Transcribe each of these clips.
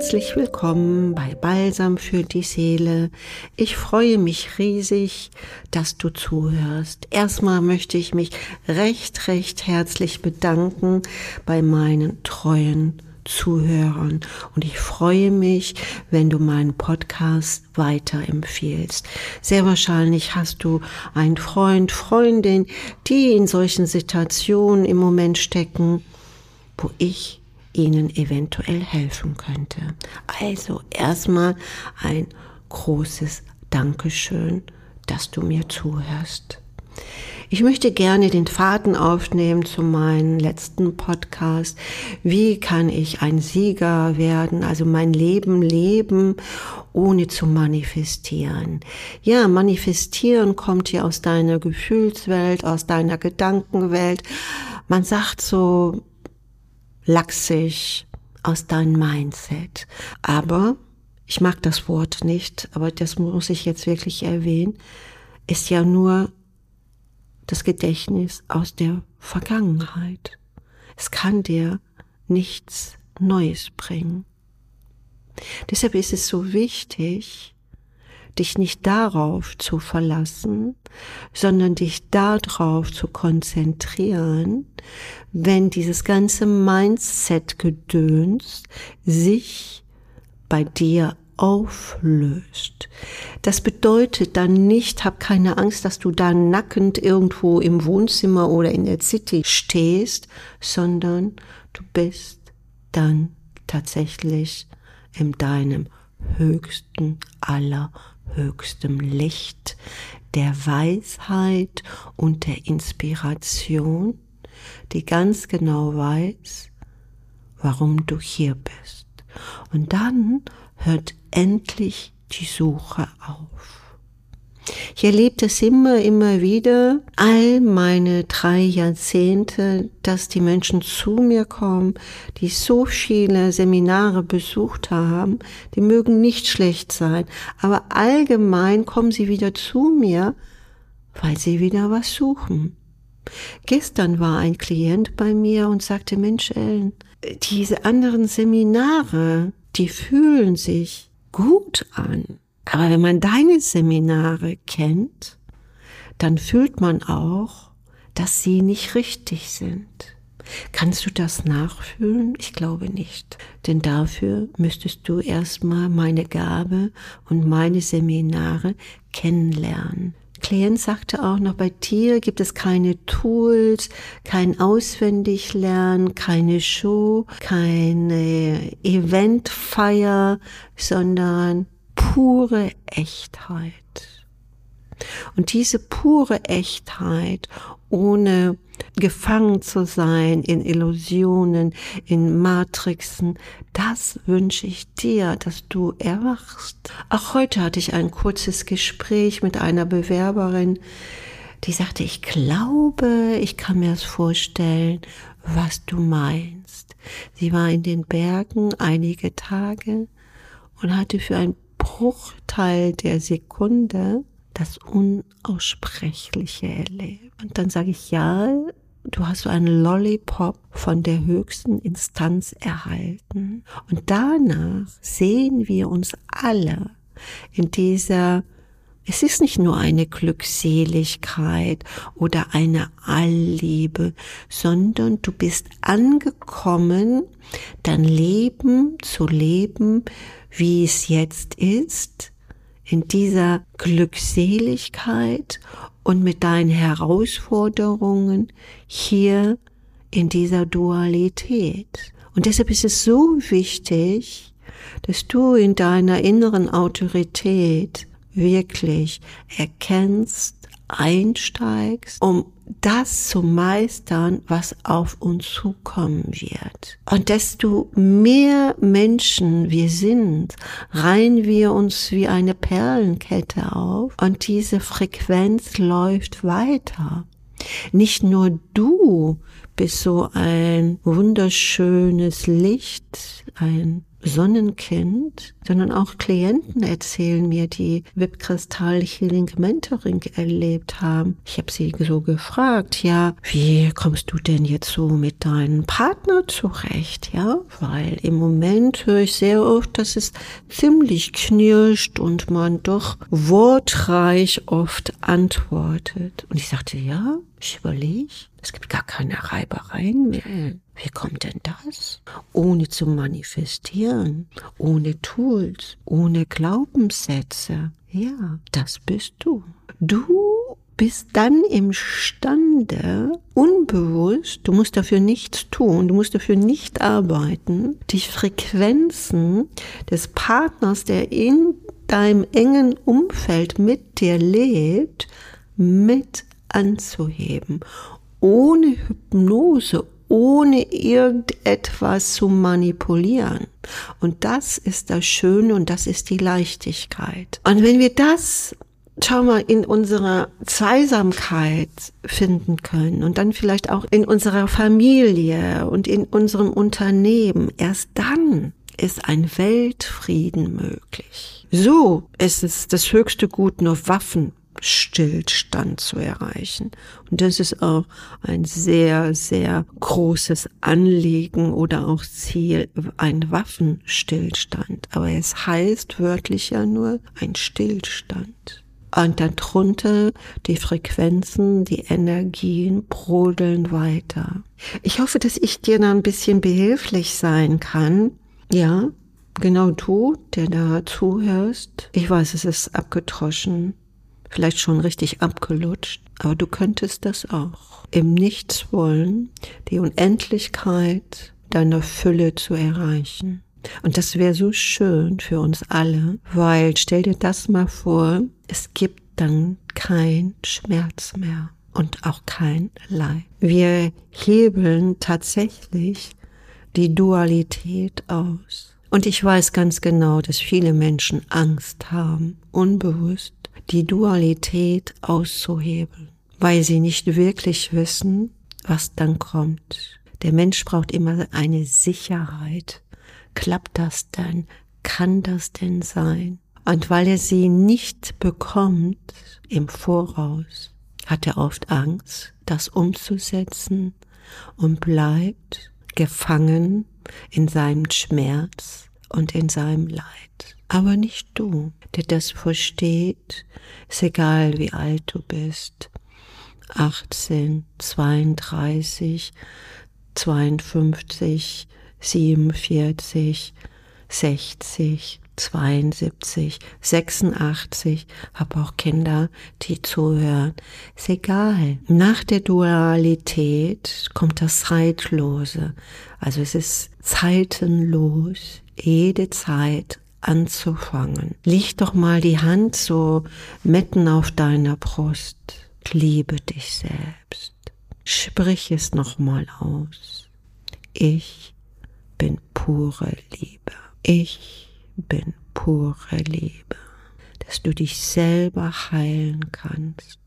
Herzlich willkommen bei Balsam für die Seele. Ich freue mich riesig, dass du zuhörst. Erstmal möchte ich mich recht, recht herzlich bedanken bei meinen treuen Zuhörern und ich freue mich, wenn du meinen Podcast weiterempfiehlst. Sehr wahrscheinlich hast du einen Freund, Freundin, die in solchen Situationen im Moment stecken, wo ich ihnen eventuell helfen könnte. Also erstmal ein großes Dankeschön, dass du mir zuhörst. Ich möchte gerne den Faden aufnehmen zu meinem letzten Podcast. Wie kann ich ein Sieger werden, also mein Leben leben, ohne zu manifestieren? Ja, manifestieren kommt ja aus deiner Gefühlswelt, aus deiner Gedankenwelt. Man sagt so, lachsig aus deinem Mindset. Aber, ich mag das Wort nicht, aber das muss ich jetzt wirklich erwähnen, ist ja nur das Gedächtnis aus der Vergangenheit. Es kann dir nichts Neues bringen. Deshalb ist es so wichtig, dich nicht darauf zu verlassen, sondern dich darauf zu konzentrieren, wenn dieses ganze Mindset-Gedöns sich bei dir auflöst. Das bedeutet dann nicht, hab keine Angst, dass du da nackend irgendwo im Wohnzimmer oder in der City stehst, sondern du bist dann tatsächlich in deinem höchsten aller höchstem Licht, der Weisheit und der Inspiration, die ganz genau weiß, warum du hier bist. Und dann hört endlich die Suche auf. Ich erlebe das immer, immer wieder, all meine drei Jahrzehnte, dass die Menschen zu mir kommen, die so viele Seminare besucht haben, die mögen nicht schlecht sein, aber allgemein kommen sie wieder zu mir, weil sie wieder was suchen. Gestern war ein Klient bei mir und sagte, Mensch, Ellen, diese anderen Seminare, die fühlen sich gut an. Aber wenn man deine Seminare kennt, dann fühlt man auch, dass sie nicht richtig sind. Kannst du das nachfühlen? Ich glaube nicht. Denn dafür müsstest du erstmal meine Gabe und meine Seminare kennenlernen. Klient sagte auch noch, bei dir gibt es keine Tools, kein Auswendiglernen, keine Show, keine Eventfeier, sondern pure Echtheit. Und diese pure Echtheit, ohne gefangen zu sein in Illusionen, in Matrixen, das wünsche ich dir, dass du erwachst. Auch heute hatte ich ein kurzes Gespräch mit einer Bewerberin, die sagte, ich glaube, ich kann mir das vorstellen, was du meinst. Sie war in den Bergen einige Tage und hatte für ein Bruchteil der Sekunde das Unaussprechliche erlebt. Und dann sage ich, ja, du hast so einen Lollipop von der höchsten Instanz erhalten. Und danach sehen wir uns alle in dieser es ist nicht nur eine Glückseligkeit oder eine Allliebe, sondern du bist angekommen, dein Leben zu leben, wie es jetzt ist, in dieser Glückseligkeit und mit deinen Herausforderungen hier in dieser Dualität. Und deshalb ist es so wichtig, dass du in deiner inneren Autorität wirklich erkennst, einsteigst, um das zu meistern, was auf uns zukommen wird. Und desto mehr Menschen wir sind, reihen wir uns wie eine Perlenkette auf und diese Frequenz läuft weiter. Nicht nur du bist so ein wunderschönes Licht, ein Sonnenkind, sondern auch Klienten erzählen mir, die VIP-Kristall Healing Mentoring erlebt haben. Ich habe sie so gefragt, ja, wie kommst du denn jetzt so mit deinem Partner zurecht, ja? Weil im Moment höre ich sehr oft, dass es ziemlich knirscht und man doch wortreich oft antwortet. Und ich sagte, ja, ich überlege, es gibt gar keine Reibereien mehr. Wie kommt denn das? Ohne zu manifestieren, ohne Tools, ohne Glaubenssätze. Ja, das bist du. Du bist dann imstande, unbewusst, du musst dafür nichts tun, du musst dafür nicht arbeiten, die Frequenzen des Partners, der in deinem engen Umfeld mit dir lebt, mit anzuheben, ohne Hypnose, ohne irgendetwas zu manipulieren. Und das ist das Schöne und das ist die Leichtigkeit. Und wenn wir das schau mal, in unserer Zweisamkeit finden können und dann vielleicht auch in unserer Familie und in unserem Unternehmen, erst dann ist ein Weltfrieden möglich. So ist es das höchste Gut, nur Waffen Stillstand zu erreichen. Und das ist auch ein sehr, sehr großes Anliegen oder auch Ziel, ein Waffenstillstand. Aber es heißt wörtlich ja nur ein Stillstand. Und darunter die Frequenzen, die Energien brodeln weiter. Ich hoffe, dass ich dir da ein bisschen behilflich sein kann. Ja, genau du, der da zuhörst. Ich weiß, es ist abgetroschen vielleicht schon richtig abgelutscht, aber du könntest das auch. Im Nichts wollen, die Unendlichkeit deiner Fülle zu erreichen. Und das wäre so schön für uns alle, weil stell dir das mal vor, es gibt dann kein Schmerz mehr und auch kein Leid. Wir hebeln tatsächlich die Dualität aus. Und ich weiß ganz genau, dass viele Menschen Angst haben, unbewusst, die Dualität auszuhebeln, weil sie nicht wirklich wissen, was dann kommt. Der Mensch braucht immer eine Sicherheit. Klappt das denn? Kann das denn sein? Und weil er sie nicht bekommt im Voraus, hat er oft Angst, das umzusetzen und bleibt gefangen in seinem Schmerz und in seinem Leid. Aber nicht du, der das versteht, ist egal wie alt du bist. 18, 32, 52, 47, 60, 72, 86, habe auch Kinder, die zuhören. Ist egal. Nach der Dualität kommt das Zeitlose. Also es ist zeitenlos, jede Zeit anzufangen. Leg doch mal die Hand so mitten auf deiner Brust. Liebe dich selbst. Sprich es nochmal aus. Ich bin pure Liebe. Ich bin pure Liebe, dass du dich selber heilen kannst.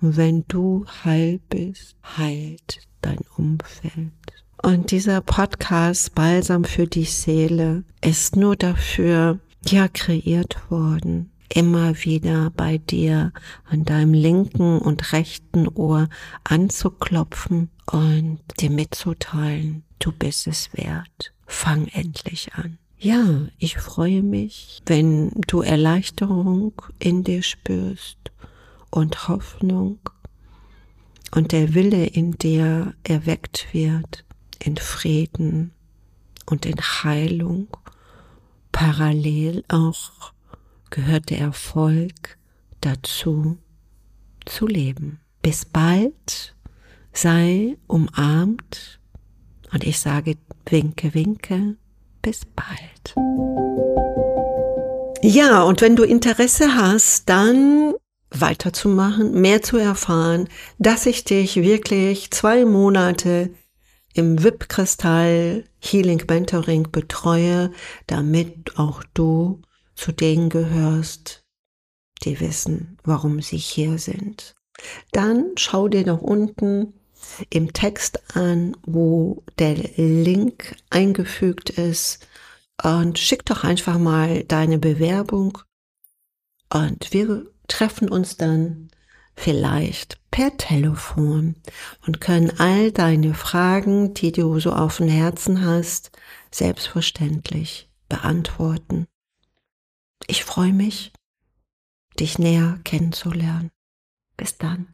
Und wenn du heil bist, heilt dein Umfeld. Und dieser Podcast Balsam für die Seele ist nur dafür, ja, kreiert worden, immer wieder bei dir an deinem linken und rechten Ohr anzuklopfen und dir mitzuteilen, du bist es wert. Fang endlich an. Ja, ich freue mich, wenn du Erleichterung in dir spürst und Hoffnung und der Wille in dir erweckt wird in Frieden und in Heilung. Parallel auch gehört der Erfolg dazu, zu leben. Bis bald, sei umarmt und ich sage winke, winke, bis bald. Ja, und wenn du Interesse hast, dann weiterzumachen, mehr zu erfahren, dass ich dich wirklich zwei Monate im VIP-Kristall Healing Mentoring betreue, damit auch du zu denen gehörst, die wissen, warum sie hier sind. Dann schau dir doch unten im Text an, wo der Link eingefügt ist und schick doch einfach mal deine Bewerbung und wir treffen uns dann vielleicht per Telefon und können all deine Fragen, die du so auf dem Herzen hast, selbstverständlich beantworten. Ich freue mich, dich näher kennenzulernen. Bis dann.